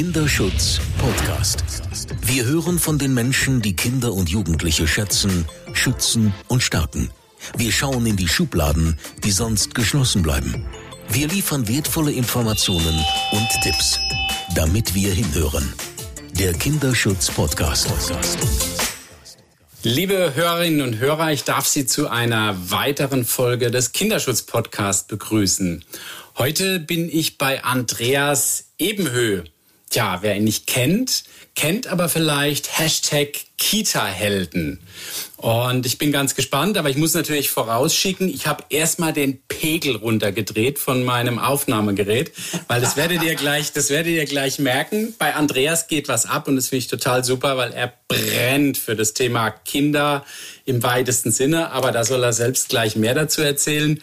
Kinderschutz Podcast. Wir hören von den Menschen, die Kinder und Jugendliche schätzen, schützen und stärken. Wir schauen in die Schubladen, die sonst geschlossen bleiben. Wir liefern wertvolle Informationen und Tipps, damit wir hinhören. Der Kinderschutz Podcast. Liebe Hörerinnen und Hörer, ich darf Sie zu einer weiteren Folge des Kinderschutz Podcast begrüßen. Heute bin ich bei Andreas Ebenhö. Tja, wer ihn nicht kennt, kennt aber vielleicht Hashtag Kita-Helden. Und ich bin ganz gespannt, aber ich muss natürlich vorausschicken, ich habe erstmal den Pegel runtergedreht von meinem Aufnahmegerät, weil das werdet ihr gleich, das werdet ihr gleich merken. Bei Andreas geht was ab und das finde ich total super, weil er brennt für das Thema Kinder im weitesten Sinne, aber da soll er selbst gleich mehr dazu erzählen.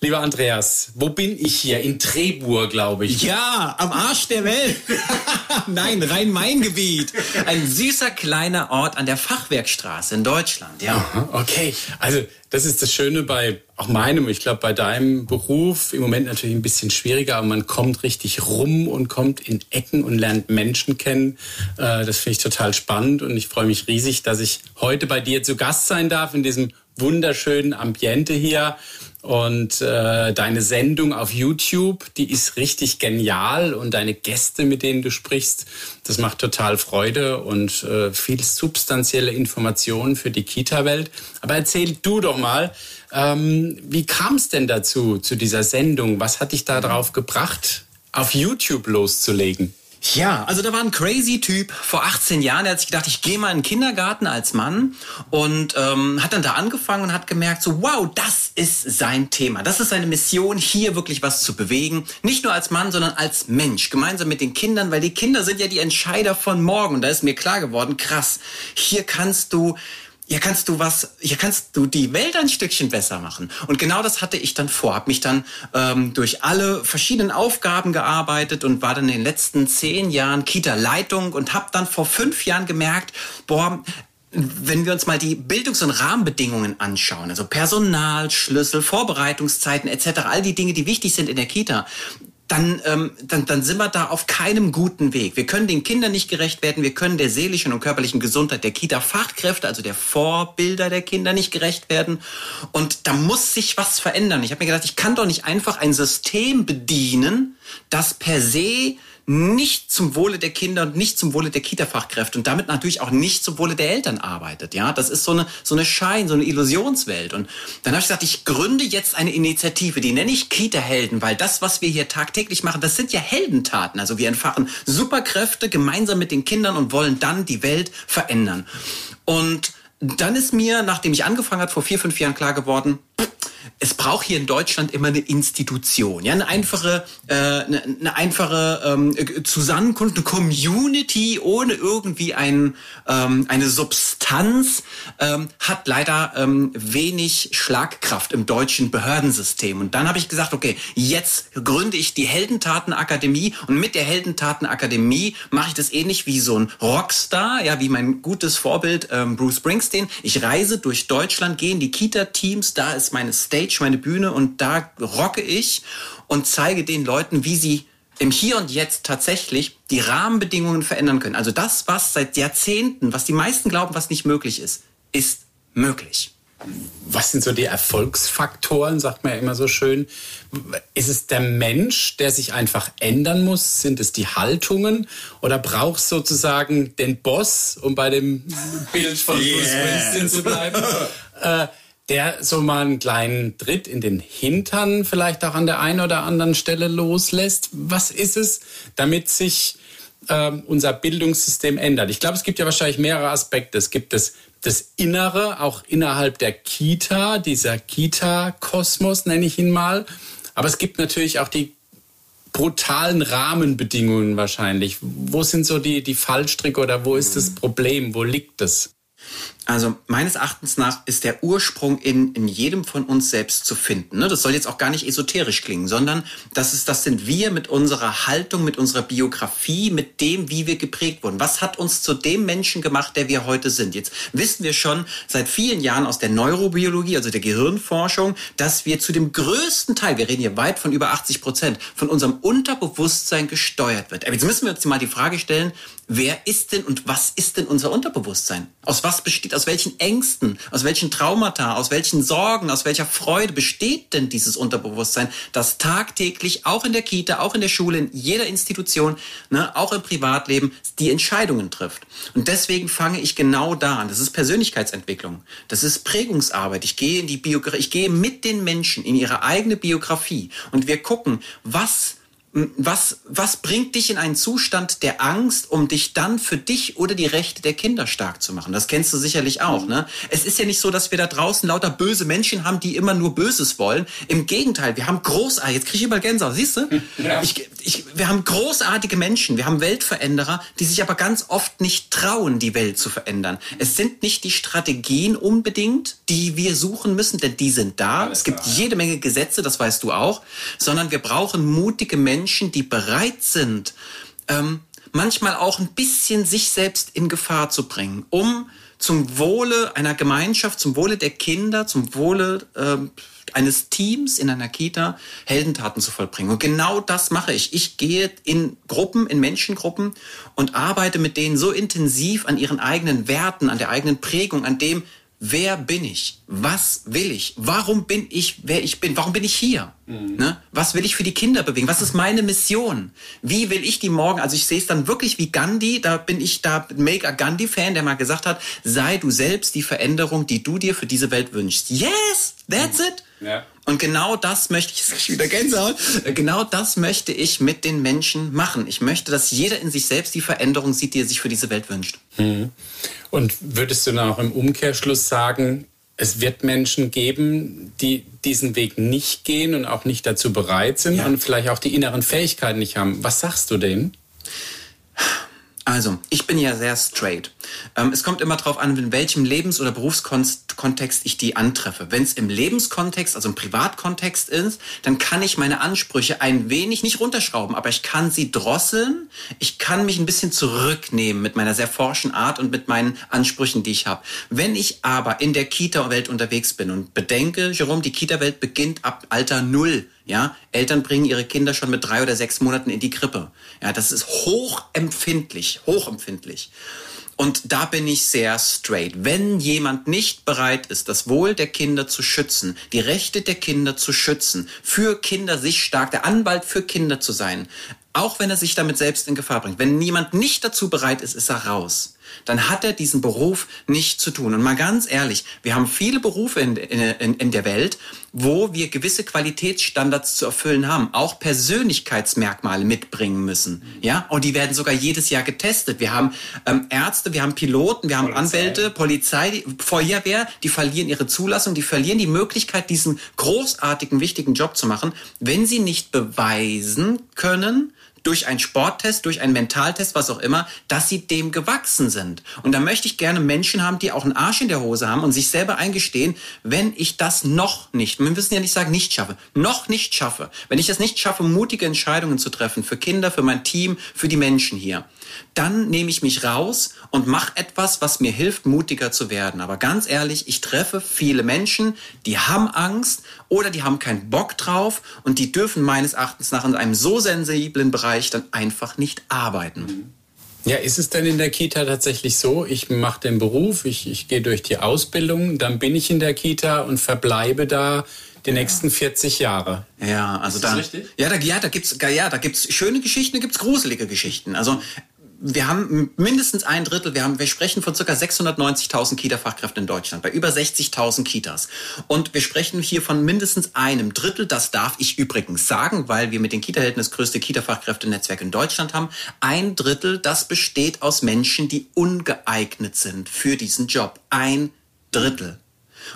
Lieber Andreas, wo bin ich hier? In Trebur, glaube ich. Ja, am Arsch der Welt. Nein, Rhein-Main-Gebiet. Ein süßer kleiner Ort an der Fachwerkstraße in Deutschland. Ja. Okay, also das ist das Schöne bei auch meinem, ich glaube bei deinem Beruf im Moment natürlich ein bisschen schwieriger, aber man kommt richtig rum und kommt in Ecken und lernt Menschen kennen. Äh, das finde ich total spannend und ich freue mich riesig, dass ich heute bei dir zu Gast sein darf in diesem wunderschönen Ambiente hier. Und äh, deine Sendung auf YouTube, die ist richtig genial und deine Gäste, mit denen du sprichst, das macht total Freude und äh, viel substanzielle Informationen für die Kita-Welt. Aber erzähl du doch mal, ähm, wie kam es denn dazu, zu dieser Sendung? Was hat dich da drauf gebracht, auf YouTube loszulegen? Ja, also da war ein crazy Typ vor 18 Jahren, der hat sich gedacht, ich gehe mal in den Kindergarten als Mann und ähm, hat dann da angefangen und hat gemerkt, so wow, das ist sein Thema, das ist seine Mission, hier wirklich was zu bewegen. Nicht nur als Mann, sondern als Mensch, gemeinsam mit den Kindern, weil die Kinder sind ja die Entscheider von morgen. Und da ist mir klar geworden, krass, hier kannst du hier kannst du was, hier kannst du die Welt ein Stückchen besser machen. Und genau das hatte ich dann vor, habe mich dann ähm, durch alle verschiedenen Aufgaben gearbeitet und war dann in den letzten zehn Jahren Kita-Leitung und habe dann vor fünf Jahren gemerkt, boah, wenn wir uns mal die Bildungs- und Rahmenbedingungen anschauen, also Personal, Schlüssel, Vorbereitungszeiten etc., all die Dinge, die wichtig sind in der Kita, dann, ähm, dann, dann sind wir da auf keinem guten Weg. Wir können den Kindern nicht gerecht werden, wir können der seelischen und körperlichen Gesundheit der Kita-Fachkräfte, also der Vorbilder der Kinder nicht gerecht werden. Und da muss sich was verändern. Ich habe mir gedacht, ich kann doch nicht einfach ein System bedienen, das per se nicht zum Wohle der Kinder und nicht zum Wohle der Kita-Fachkräfte und damit natürlich auch nicht zum Wohle der Eltern arbeitet. Ja, das ist so eine, so eine Schein, so eine Illusionswelt. Und dann habe ich gesagt, ich gründe jetzt eine Initiative, die nenne ich Kita-Helden, weil das, was wir hier tagtäglich machen, das sind ja Heldentaten. Also wir entfachen Superkräfte gemeinsam mit den Kindern und wollen dann die Welt verändern. Und dann ist mir, nachdem ich angefangen hat vor vier, fünf Jahren klar geworden, es braucht hier in Deutschland immer eine Institution, ja, eine einfache, äh, eine, eine einfache ähm, Zusammenkunft, eine Community ohne irgendwie ein, ähm, eine Substanz ähm, hat leider ähm, wenig Schlagkraft im deutschen Behördensystem. Und dann habe ich gesagt, okay, jetzt gründe ich die Heldentatenakademie und mit der Heldentatenakademie mache ich das ähnlich wie so ein Rockstar, ja, wie mein gutes Vorbild ähm, Bruce Springsteen. Ich reise durch Deutschland, gehe in die Kita-Teams, da ist meine Stage, meine Bühne und da rocke ich und zeige den Leuten, wie sie im Hier und Jetzt tatsächlich die Rahmenbedingungen verändern können. Also das, was seit Jahrzehnten, was die meisten glauben, was nicht möglich ist, ist möglich. Was sind so die Erfolgsfaktoren, sagt man ja immer so schön? Ist es der Mensch, der sich einfach ändern muss? Sind es die Haltungen? Oder braucht es sozusagen den Boss, um bei dem Bild von Bruce yes. Springsteen zu bleiben? äh, der so mal einen kleinen Tritt in den Hintern vielleicht auch an der einen oder anderen Stelle loslässt. Was ist es, damit sich ähm, unser Bildungssystem ändert? Ich glaube, es gibt ja wahrscheinlich mehrere Aspekte. Es gibt das, das Innere, auch innerhalb der Kita, dieser Kita-Kosmos nenne ich ihn mal. Aber es gibt natürlich auch die brutalen Rahmenbedingungen wahrscheinlich. Wo sind so die, die Fallstricke oder wo ist das Problem? Wo liegt das? Also meines Erachtens nach ist der Ursprung in, in jedem von uns selbst zu finden. Ne? Das soll jetzt auch gar nicht esoterisch klingen, sondern das, ist, das sind wir mit unserer Haltung, mit unserer Biografie, mit dem, wie wir geprägt wurden. Was hat uns zu dem Menschen gemacht, der wir heute sind? Jetzt wissen wir schon seit vielen Jahren aus der Neurobiologie, also der Gehirnforschung, dass wir zu dem größten Teil, wir reden hier weit von über 80 Prozent, von unserem Unterbewusstsein gesteuert wird. Jetzt müssen wir uns mal die Frage stellen, wer ist denn und was ist denn unser Unterbewusstsein? Aus was besteht, aus welchen Ängsten, aus welchen Traumata, aus welchen Sorgen, aus welcher Freude besteht denn dieses Unterbewusstsein, das tagtäglich auch in der Kita, auch in der Schule, in jeder Institution, ne, auch im Privatleben die Entscheidungen trifft. Und deswegen fange ich genau da an. Das ist Persönlichkeitsentwicklung. Das ist Prägungsarbeit. Ich gehe in die Biografie, ich gehe mit den Menschen in ihre eigene Biografie und wir gucken, was was, was bringt dich in einen Zustand der Angst, um dich dann für dich oder die Rechte der Kinder stark zu machen? Das kennst du sicherlich auch, ne? Es ist ja nicht so, dass wir da draußen lauter böse Menschen haben, die immer nur Böses wollen. Im Gegenteil, wir haben großartige, jetzt kriege ich überall Gänsehaut, siehst du? Ja. Ich, ich, wir haben großartige Menschen, wir haben Weltveränderer, die sich aber ganz oft nicht trauen, die Welt zu verändern. Es sind nicht die Strategien unbedingt, die wir suchen müssen, denn die sind da. Alles es gibt klar. jede Menge Gesetze, das weißt du auch, sondern wir brauchen mutige Menschen, Menschen, die bereit sind, ähm, manchmal auch ein bisschen sich selbst in Gefahr zu bringen, um zum Wohle einer Gemeinschaft, zum Wohle der Kinder, zum Wohle äh, eines Teams in einer Kita Heldentaten zu vollbringen. Und genau das mache ich. Ich gehe in Gruppen, in Menschengruppen und arbeite mit denen so intensiv an ihren eigenen Werten, an der eigenen Prägung, an dem, wer bin ich? Was will ich? Warum bin ich, wer ich bin? Warum bin ich hier? Mhm. Ne? Was will ich für die Kinder bewegen? Was ist meine Mission? Wie will ich die morgen? Also ich sehe es dann wirklich wie Gandhi. Da bin ich da mega Gandhi-Fan, der mal gesagt hat, sei du selbst die Veränderung, die du dir für diese Welt wünschst. Yes, that's mhm. it. Ja. Und genau das möchte ich, jetzt wieder Gänsehaut, genau das möchte ich mit den Menschen machen. Ich möchte, dass jeder in sich selbst die Veränderung sieht, die er sich für diese Welt wünscht. Mhm. Und würdest du dann auch im Umkehrschluss sagen, es wird Menschen geben, die diesen Weg nicht gehen und auch nicht dazu bereit sind ja. und vielleicht auch die inneren Fähigkeiten nicht haben. Was sagst du denen? Also, ich bin ja sehr straight. Ähm, es kommt immer darauf an, in welchem Lebens- oder Berufskontext ich die antreffe. Wenn es im Lebenskontext, also im Privatkontext ist, dann kann ich meine Ansprüche ein wenig nicht runterschrauben, aber ich kann sie drosseln. Ich kann mich ein bisschen zurücknehmen mit meiner sehr forschen Art und mit meinen Ansprüchen, die ich habe. Wenn ich aber in der Kita-Welt unterwegs bin und bedenke, Jerome, die Kita-Welt beginnt ab Alter Null. Ja, Eltern bringen ihre Kinder schon mit drei oder sechs Monaten in die Krippe. Ja, das ist hochempfindlich, hochempfindlich. Und da bin ich sehr straight. Wenn jemand nicht bereit ist, das Wohl der Kinder zu schützen, die Rechte der Kinder zu schützen, für Kinder sich stark, der Anwalt für Kinder zu sein, auch wenn er sich damit selbst in Gefahr bringt, wenn niemand nicht dazu bereit ist, ist er raus dann hat er diesen Beruf nicht zu tun. Und mal ganz ehrlich, wir haben viele Berufe in, in, in der Welt, wo wir gewisse Qualitätsstandards zu erfüllen haben, auch Persönlichkeitsmerkmale mitbringen müssen. Ja, und die werden sogar jedes Jahr getestet. Wir haben ähm, Ärzte, wir haben Piloten, wir haben Polizei. Anwälte, Polizei, die, Feuerwehr, die verlieren ihre Zulassung, die verlieren die Möglichkeit, diesen großartigen, wichtigen Job zu machen, wenn sie nicht beweisen können, durch einen Sporttest, durch einen Mentaltest, was auch immer, dass sie dem gewachsen sind. Und da möchte ich gerne Menschen haben, die auch einen Arsch in der Hose haben und sich selber eingestehen, wenn ich das noch nicht, wir müssen ja nicht sagen, nicht schaffe, noch nicht schaffe, wenn ich es nicht schaffe, mutige Entscheidungen zu treffen für Kinder, für mein Team, für die Menschen hier, dann nehme ich mich raus und mache etwas, was mir hilft, mutiger zu werden. Aber ganz ehrlich, ich treffe viele Menschen, die haben Angst oder die haben keinen Bock drauf und die dürfen meines Erachtens nach in einem so sensiblen Bereich dann einfach nicht arbeiten. Ja, ist es denn in der Kita tatsächlich so, ich mache den Beruf, ich, ich gehe durch die Ausbildung, dann bin ich in der Kita und verbleibe da die nächsten 40 Jahre. Ja, also ist da, richtig? ja, da, ja, da gibt's, ja, da gibt's schöne Geschichten, da gibt's gruselige Geschichten. Also wir haben mindestens ein Drittel, wir haben, wir sprechen von circa 690.000 Kita-Fachkräften in Deutschland, bei über 60.000 Kitas. Und wir sprechen hier von mindestens einem Drittel, das darf ich übrigens sagen, weil wir mit den Kita-Helden das größte Kita-Fachkräftenetzwerk in Deutschland haben. Ein Drittel, das besteht aus Menschen, die ungeeignet sind für diesen Job. Ein Drittel.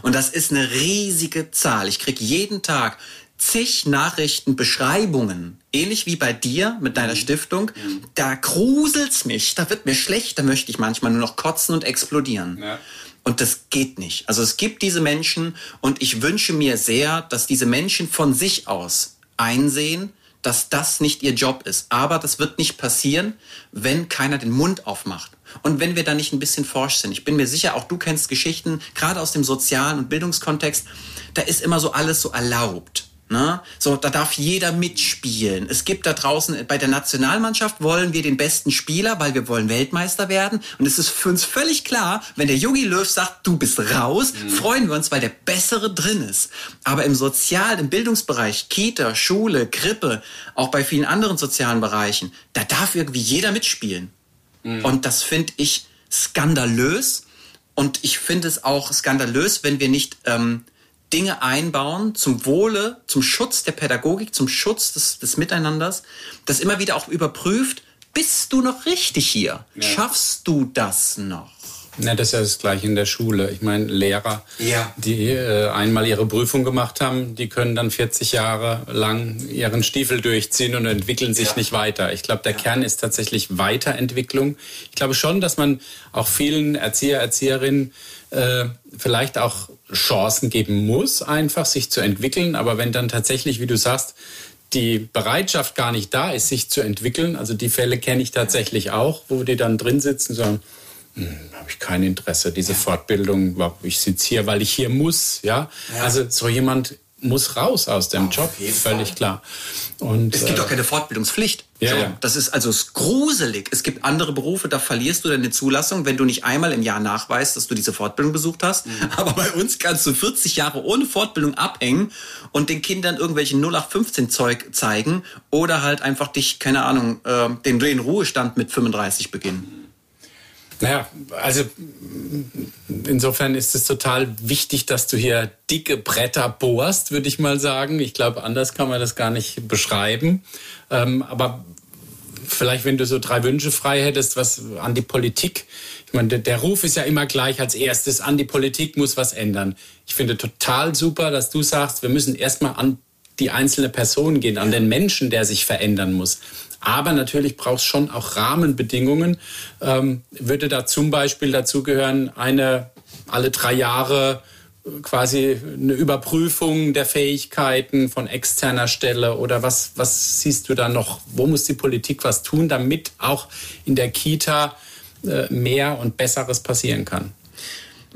Und das ist eine riesige Zahl. Ich krieg jeden Tag zig Nachrichten, Beschreibungen, ähnlich wie bei dir mit deiner mhm. Stiftung. Mhm. Da gruselt's mich, da wird mir schlecht, da möchte ich manchmal nur noch kotzen und explodieren. Ja. Und das geht nicht. Also es gibt diese Menschen und ich wünsche mir sehr, dass diese Menschen von sich aus einsehen, dass das nicht ihr Job ist. Aber das wird nicht passieren, wenn keiner den Mund aufmacht. Und wenn wir da nicht ein bisschen forsch sind. Ich bin mir sicher, auch du kennst Geschichten, gerade aus dem sozialen und Bildungskontext, da ist immer so alles so erlaubt. Ne? So, da darf jeder mitspielen. Es gibt da draußen, bei der Nationalmannschaft wollen wir den besten Spieler, weil wir wollen Weltmeister werden. Und es ist für uns völlig klar, wenn der Yogi Löw sagt, du bist raus, mhm. freuen wir uns, weil der Bessere drin ist. Aber im Sozial-, im Bildungsbereich, Kita, Schule, Krippe, auch bei vielen anderen sozialen Bereichen, da darf irgendwie jeder mitspielen. Mhm. Und das finde ich skandalös. Und ich finde es auch skandalös, wenn wir nicht ähm, Dinge einbauen zum Wohle, zum Schutz der Pädagogik, zum Schutz des, des Miteinanders, das immer wieder auch überprüft, bist du noch richtig hier? Ja. Schaffst du das noch? Na, das ist ja das Gleiche in der Schule. Ich meine, Lehrer, ja. die äh, einmal ihre Prüfung gemacht haben, die können dann 40 Jahre lang ihren Stiefel durchziehen und entwickeln sich ja. nicht weiter. Ich glaube, der ja. Kern ist tatsächlich Weiterentwicklung. Ich glaube schon, dass man auch vielen Erzieher, Erzieherinnen äh, vielleicht auch Chancen geben muss, einfach sich zu entwickeln. Aber wenn dann tatsächlich, wie du sagst, die Bereitschaft gar nicht da ist, sich zu entwickeln, also die Fälle kenne ich tatsächlich auch, wo die dann drin sitzen und sagen, hm, habe ich kein Interesse, diese Fortbildung, ich sitze hier, weil ich hier muss, ja? ja. Also so jemand muss raus aus dem Job, völlig Fall. klar. Und, es gibt äh, auch keine Fortbildungspflicht. Ja, ja. Das ist also gruselig. Es gibt andere Berufe, da verlierst du deine Zulassung, wenn du nicht einmal im Jahr nachweist, dass du diese Fortbildung besucht hast. Mhm. Aber bei uns kannst du 40 Jahre ohne Fortbildung abhängen und den Kindern irgendwelchen 0815 Zeug zeigen oder halt einfach dich, keine Ahnung, äh, den, den Ruhestand mit 35 beginnen. Naja, also insofern ist es total wichtig, dass du hier dicke Bretter bohrst, würde ich mal sagen. Ich glaube, anders kann man das gar nicht beschreiben. Ähm, aber vielleicht, wenn du so drei Wünsche frei hättest, was an die Politik. Ich meine, der, der Ruf ist ja immer gleich als erstes, an die Politik muss was ändern. Ich finde total super, dass du sagst, wir müssen erstmal an die einzelne Person gehen, an den Menschen, der sich verändern muss. Aber natürlich braucht es schon auch Rahmenbedingungen. Ähm, würde da zum Beispiel dazu gehören, eine alle drei Jahre quasi eine Überprüfung der Fähigkeiten von externer Stelle oder was, was siehst du da noch? Wo muss die Politik was tun, damit auch in der Kita äh, mehr und Besseres passieren kann?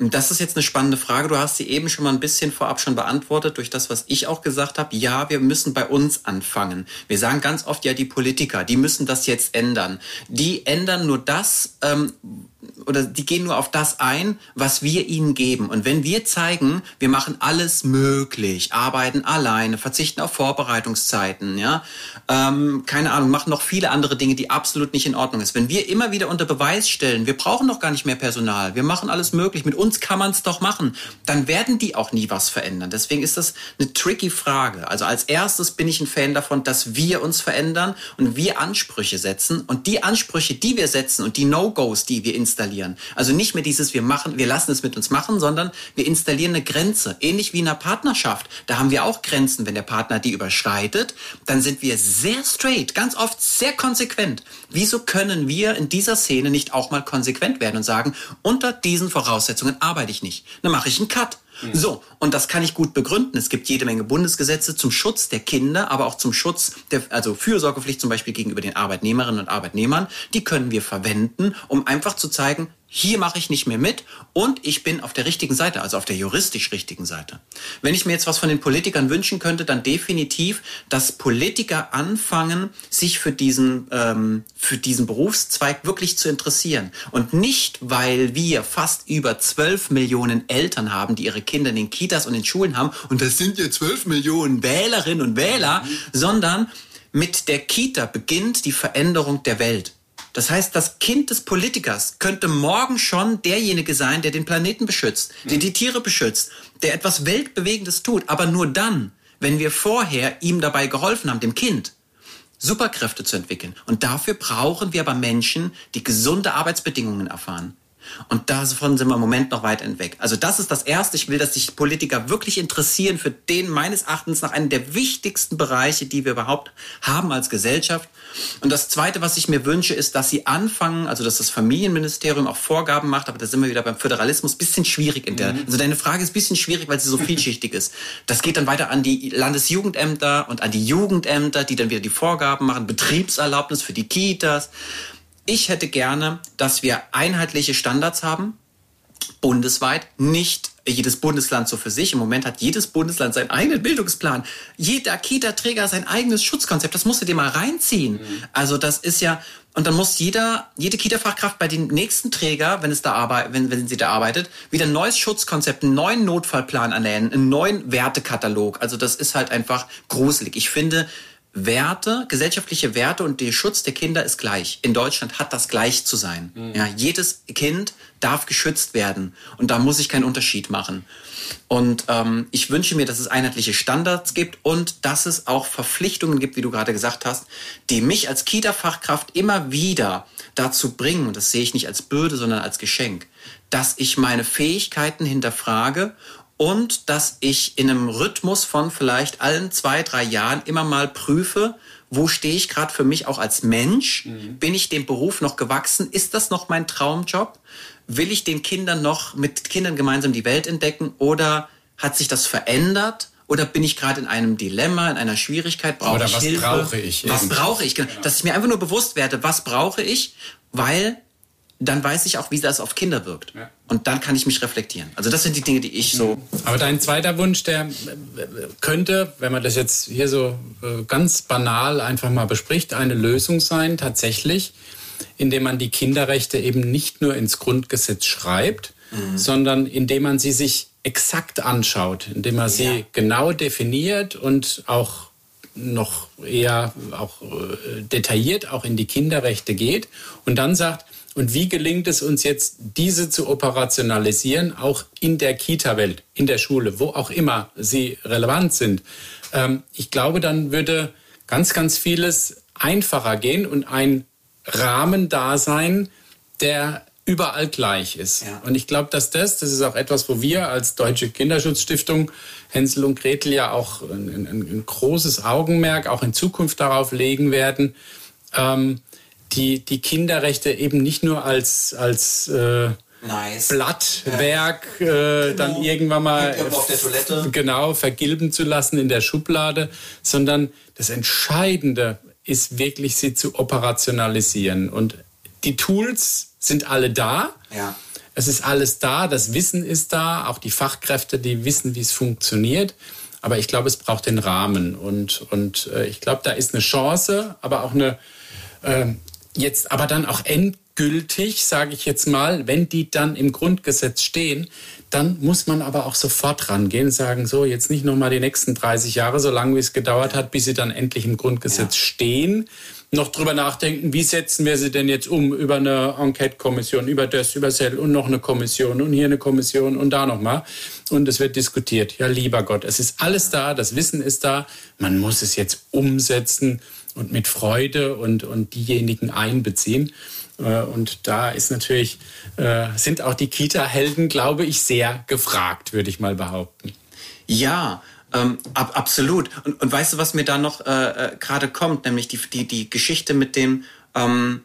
Das ist jetzt eine spannende Frage. Du hast sie eben schon mal ein bisschen vorab schon beantwortet durch das, was ich auch gesagt habe. Ja, wir müssen bei uns anfangen. Wir sagen ganz oft ja, die Politiker, die müssen das jetzt ändern. Die ändern nur das, ähm, oder die gehen nur auf das ein, was wir ihnen geben. Und wenn wir zeigen, wir machen alles möglich, arbeiten alleine, verzichten auf Vorbereitungszeiten, ja, ähm, keine Ahnung, machen noch viele andere Dinge, die absolut nicht in Ordnung ist. Wenn wir immer wieder unter Beweis stellen, wir brauchen doch gar nicht mehr Personal, wir machen alles möglich, mit uns kann man es doch machen, dann werden die auch nie was verändern. Deswegen ist das eine tricky Frage. Also als erstes bin ich ein Fan davon, dass wir uns verändern und wir Ansprüche setzen und die Ansprüche, die wir setzen und die No-Gos, die wir installieren. Also nicht mehr dieses, wir machen, wir lassen es mit uns machen, sondern wir installieren eine Grenze. Ähnlich wie in einer Partnerschaft. Da haben wir auch Grenzen. Wenn der Partner die überschreitet, dann sind wir sehr straight, ganz oft sehr konsequent. Wieso können wir in dieser Szene nicht auch mal konsequent werden und sagen, unter diesen Voraussetzungen arbeite ich nicht. Dann mache ich einen Cut. So, und das kann ich gut begründen. Es gibt jede Menge Bundesgesetze zum Schutz der Kinder, aber auch zum Schutz der, also Fürsorgepflicht zum Beispiel gegenüber den Arbeitnehmerinnen und Arbeitnehmern. Die können wir verwenden, um einfach zu zeigen, hier mache ich nicht mehr mit und ich bin auf der richtigen Seite, also auf der juristisch richtigen Seite. Wenn ich mir jetzt was von den Politikern wünschen könnte, dann definitiv, dass Politiker anfangen, sich für diesen, ähm, für diesen Berufszweig wirklich zu interessieren. Und nicht, weil wir fast über 12 Millionen Eltern haben, die ihre Kinder in den Kitas und in Schulen haben, und das sind ja 12 Millionen Wählerinnen und Wähler, mhm. sondern mit der Kita beginnt die Veränderung der Welt. Das heißt, das Kind des Politikers könnte morgen schon derjenige sein, der den Planeten beschützt, der die Tiere beschützt, der etwas Weltbewegendes tut, aber nur dann, wenn wir vorher ihm dabei geholfen haben, dem Kind, Superkräfte zu entwickeln. Und dafür brauchen wir aber Menschen, die gesunde Arbeitsbedingungen erfahren. Und davon sind wir im Moment noch weit entweg. Also das ist das Erste. Ich will, dass sich Politiker wirklich interessieren für den meines Erachtens nach einen der wichtigsten Bereiche, die wir überhaupt haben als Gesellschaft. Und das Zweite, was ich mir wünsche, ist, dass sie anfangen, also dass das Familienministerium auch Vorgaben macht, aber da sind wir wieder beim Föderalismus, bisschen schwierig in der. Mhm. Also deine Frage ist bisschen schwierig, weil sie so vielschichtig ist. Das geht dann weiter an die Landesjugendämter und an die Jugendämter, die dann wieder die Vorgaben machen, Betriebserlaubnis für die Kitas. Ich hätte gerne, dass wir einheitliche Standards haben, bundesweit, nicht jedes Bundesland so für sich. Im Moment hat jedes Bundesland seinen eigenen Bildungsplan. Jeder Kita-Träger sein eigenes Schutzkonzept. Das musst du dir mal reinziehen. Mhm. Also das ist ja, und dann muss jeder, jede Kita-Fachkraft bei dem nächsten Träger, wenn es da arbeitet, wenn, wenn sie da arbeitet, wieder ein neues Schutzkonzept, einen neuen Notfallplan erlernen, einen neuen Wertekatalog. Also das ist halt einfach gruselig. Ich finde, Werte, gesellschaftliche Werte und der Schutz der Kinder ist gleich. In Deutschland hat das gleich zu sein. Mhm. Ja, jedes Kind darf geschützt werden und da muss ich keinen Unterschied machen. Und ähm, ich wünsche mir, dass es einheitliche Standards gibt und dass es auch Verpflichtungen gibt, wie du gerade gesagt hast, die mich als Kita-Fachkraft immer wieder dazu bringen, und das sehe ich nicht als Bürde, sondern als Geschenk, dass ich meine Fähigkeiten hinterfrage und dass ich in einem Rhythmus von vielleicht allen zwei, drei Jahren immer mal prüfe, wo stehe ich gerade für mich auch als Mensch? Mhm. Bin ich dem Beruf noch gewachsen? Ist das noch mein Traumjob? Will ich den Kindern noch mit Kindern gemeinsam die Welt entdecken oder hat sich das verändert? Oder bin ich gerade in einem Dilemma, in einer Schwierigkeit? Brauche Oder ich was Hilfe? brauche ich? Was brauche ich? Genau. Dass ich mir einfach nur bewusst werde, was brauche ich? Weil dann weiß ich auch, wie das auf Kinder wirkt. Ja. Und dann kann ich mich reflektieren. Also das sind die Dinge, die ich so. Aber dein zweiter Wunsch, der könnte, wenn man das jetzt hier so äh, ganz banal einfach mal bespricht, eine Lösung sein, tatsächlich, indem man die Kinderrechte eben nicht nur ins Grundgesetz schreibt, mhm. sondern indem man sie sich exakt anschaut, indem man sie ja. genau definiert und auch noch eher auch äh, detailliert auch in die Kinderrechte geht und dann sagt, und wie gelingt es uns jetzt, diese zu operationalisieren, auch in der Kita-Welt, in der Schule, wo auch immer sie relevant sind? Ähm, ich glaube, dann würde ganz, ganz vieles einfacher gehen und ein Rahmen da sein, der überall gleich ist. Ja. Und ich glaube, dass das, das ist auch etwas, wo wir als Deutsche Kinderschutzstiftung Hänsel und Gretel ja auch ein, ein, ein großes Augenmerk auch in Zukunft darauf legen werden, ähm, die, die Kinderrechte eben nicht nur als, als äh, nice. Blattwerk ja. äh, genau. dann irgendwann mal genau vergilben zu lassen in der Schublade, sondern das Entscheidende ist wirklich, sie zu operationalisieren. Und die Tools sind alle da. Ja. Es ist alles da, das Wissen ist da, auch die Fachkräfte, die wissen, wie es funktioniert. Aber ich glaube, es braucht den Rahmen. Und, und äh, ich glaube, da ist eine Chance, aber auch eine, äh, Jetzt aber dann auch endgültig, sage ich jetzt mal, wenn die dann im Grundgesetz stehen, dann muss man aber auch sofort rangehen und sagen, so jetzt nicht nochmal die nächsten 30 Jahre, so lange wie es gedauert hat, bis sie dann endlich im Grundgesetz ja. stehen, noch drüber nachdenken, wie setzen wir sie denn jetzt um über eine Enquete-Kommission, über das, über Cell und noch eine Kommission und hier eine Kommission und da nochmal. Und es wird diskutiert. Ja, lieber Gott, es ist alles da, das Wissen ist da, man muss es jetzt umsetzen und mit Freude und, und diejenigen einbeziehen. Äh, und da ist natürlich, äh, sind auch die Kita-Helden, glaube ich, sehr gefragt, würde ich mal behaupten. Ja, ähm, ab, absolut. Und, und weißt du, was mir da noch äh, äh, gerade kommt, nämlich die, die, die Geschichte mit dem, ähm,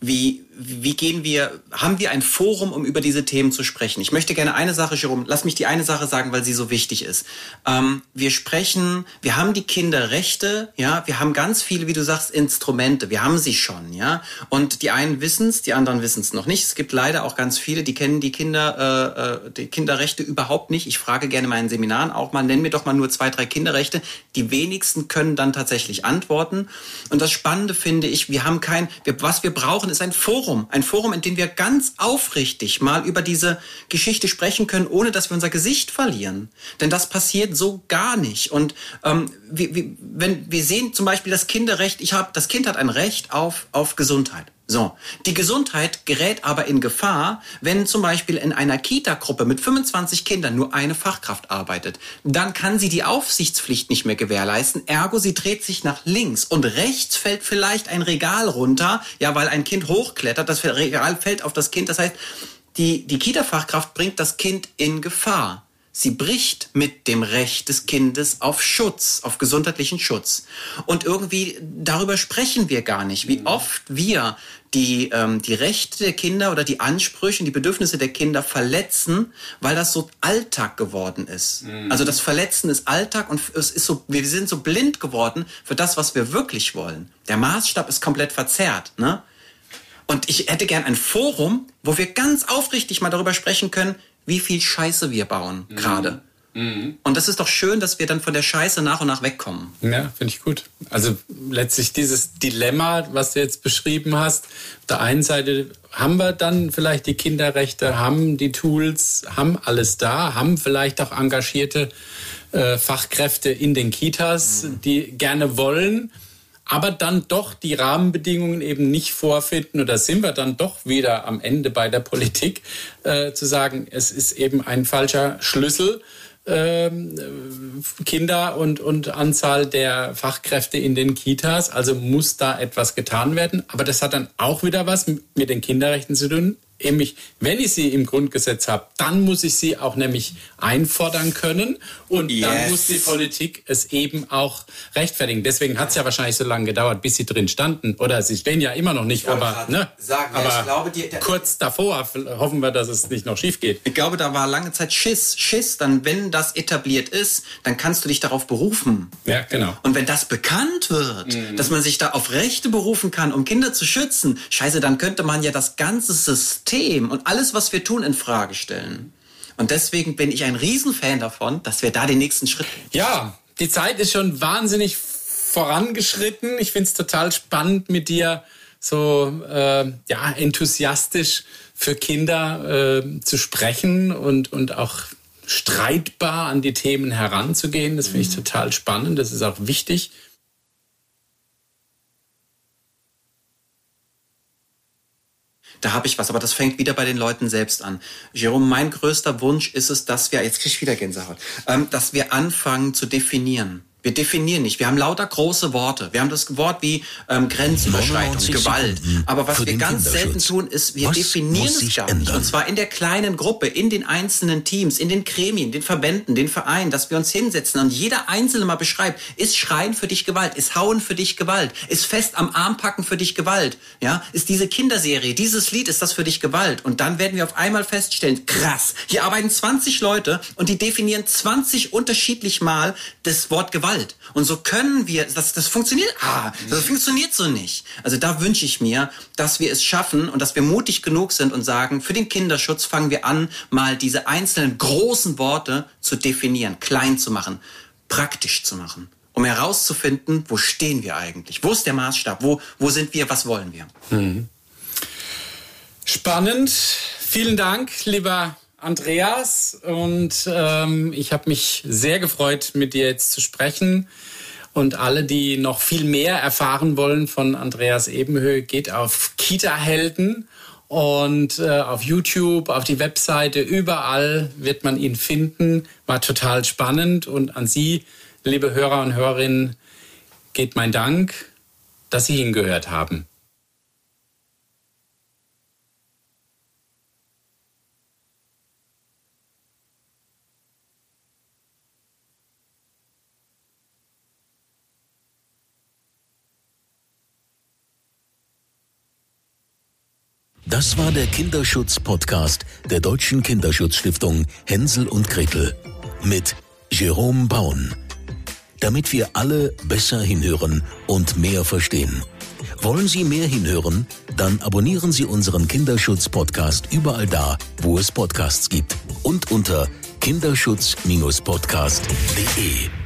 wie, wie gehen wir, haben wir ein Forum, um über diese Themen zu sprechen? Ich möchte gerne eine Sache, Jerome, lass mich die eine Sache sagen, weil sie so wichtig ist. Ähm, wir sprechen, wir haben die Kinderrechte, ja, wir haben ganz viele, wie du sagst, Instrumente, wir haben sie schon, ja. Und die einen wissen es, die anderen wissen es noch nicht. Es gibt leider auch ganz viele, die kennen die Kinder, äh, äh, die Kinderrechte überhaupt nicht. Ich frage gerne meinen Seminaren auch mal, nenn mir doch mal nur zwei, drei Kinderrechte. Die wenigsten können dann tatsächlich antworten. Und das Spannende finde ich, wir haben kein, wir, was wir brauchen, ist ein Forum Forum, ein Forum, in dem wir ganz aufrichtig mal über diese Geschichte sprechen können, ohne dass wir unser Gesicht verlieren. Denn das passiert so gar nicht. Und ähm, wir, wir, wenn wir sehen zum Beispiel das Kinderrecht, ich habe, das Kind hat ein Recht auf auf Gesundheit. So, die Gesundheit gerät aber in Gefahr, wenn zum Beispiel in einer Kita-Gruppe mit 25 Kindern nur eine Fachkraft arbeitet. Dann kann sie die Aufsichtspflicht nicht mehr gewährleisten, ergo sie dreht sich nach links und rechts fällt vielleicht ein Regal runter, ja, weil ein Kind hochklettert, das Regal fällt auf das Kind, das heißt, die, die Kita-Fachkraft bringt das Kind in Gefahr. Sie bricht mit dem Recht des Kindes auf Schutz, auf gesundheitlichen Schutz. Und irgendwie darüber sprechen wir gar nicht, wie oft wir die, ähm, die Rechte der Kinder oder die Ansprüche und die Bedürfnisse der Kinder verletzen, weil das so Alltag geworden ist. Mhm. Also das Verletzen ist Alltag und es ist so, wir sind so blind geworden für das, was wir wirklich wollen. Der Maßstab ist komplett verzerrt. Ne? Und ich hätte gern ein Forum, wo wir ganz aufrichtig mal darüber sprechen können, wie viel Scheiße wir bauen mhm. gerade. Mhm. Und das ist doch schön, dass wir dann von der Scheiße nach und nach wegkommen. Ja, finde ich gut. Also letztlich dieses Dilemma, was du jetzt beschrieben hast. Auf der einen Seite haben wir dann vielleicht die Kinderrechte, haben die Tools, haben alles da, haben vielleicht auch engagierte äh, Fachkräfte in den Kitas, mhm. die gerne wollen aber dann doch die Rahmenbedingungen eben nicht vorfinden. Und da sind wir dann doch wieder am Ende bei der Politik, äh, zu sagen, es ist eben ein falscher Schlüssel. Ähm, Kinder und, und Anzahl der Fachkräfte in den Kitas. Also muss da etwas getan werden. Aber das hat dann auch wieder was mit den Kinderrechten zu tun nämlich, wenn ich sie im Grundgesetz habe, dann muss ich sie auch nämlich einfordern können und yes. dann muss die Politik es eben auch rechtfertigen. Deswegen hat es ja wahrscheinlich so lange gedauert, bis sie drin standen. Oder sie stehen ja immer noch nicht, aber, ne, sagen, aber ja, glaube, die, der, kurz davor hoffen wir, dass es nicht noch schief geht. Ich glaube, da war lange Zeit Schiss. Schiss, dann wenn das etabliert ist, dann kannst du dich darauf berufen. Ja, genau. Und wenn das bekannt wird, mhm. dass man sich da auf Rechte berufen kann, um Kinder zu schützen, scheiße, dann könnte man ja das ganze System System und alles, was wir tun, in Frage stellen. Und deswegen bin ich ein Riesenfan davon, dass wir da den nächsten Schritt. Ja, die Zeit ist schon wahnsinnig vorangeschritten. Ich finde es total spannend mit dir so äh, ja enthusiastisch für Kinder äh, zu sprechen und und auch streitbar an die Themen heranzugehen. Das finde ich mhm. total spannend. Das ist auch wichtig. Da habe ich was. Aber das fängt wieder bei den Leuten selbst an. Jerome, mein größter Wunsch ist es, dass wir, jetzt kriege ich wieder Gänsehaut, ähm, dass wir anfangen zu definieren. Wir definieren nicht. Wir haben lauter große Worte. Wir haben das Wort wie ähm, Grenzüberschreitung, Gewalt. Aber was wir ganz selten tun, ist, wir was definieren es gar nicht. Und zwar in der kleinen Gruppe, in den einzelnen Teams, in den Gremien, den Verbänden, den Vereinen, dass wir uns hinsetzen und jeder Einzelne mal beschreibt, ist Schreien für dich Gewalt, ist Hauen für dich Gewalt, ist Fest am Arm packen für dich Gewalt, ja, ist diese Kinderserie, dieses Lied, ist das für dich Gewalt? Und dann werden wir auf einmal feststellen, krass, hier arbeiten 20 Leute und die definieren 20 unterschiedlich mal das Wort Gewalt. Gewalt. Und so können wir, das, das funktioniert, ah, das funktioniert so nicht. Also da wünsche ich mir, dass wir es schaffen und dass wir mutig genug sind und sagen, für den Kinderschutz fangen wir an, mal diese einzelnen großen Worte zu definieren, klein zu machen, praktisch zu machen um herauszufinden, wo stehen wir eigentlich? Wo ist der Maßstab? Wo, wo sind wir? Was wollen wir? Mhm. Spannend. Vielen Dank, lieber Andreas und ähm, ich habe mich sehr gefreut, mit dir jetzt zu sprechen. Und alle, die noch viel mehr erfahren wollen von Andreas Ebenhöhe, geht auf Kita-Helden und äh, auf YouTube, auf die Webseite, überall wird man ihn finden. War total spannend und an Sie, liebe Hörer und Hörerinnen, geht mein Dank, dass Sie hingehört haben. Das war der Kinderschutz-Podcast der Deutschen Kinderschutzstiftung Hänsel und Gretel mit Jerome Baun. Damit wir alle besser hinhören und mehr verstehen. Wollen Sie mehr hinhören? Dann abonnieren Sie unseren Kinderschutz-Podcast überall da, wo es Podcasts gibt und unter kinderschutz-podcast.de.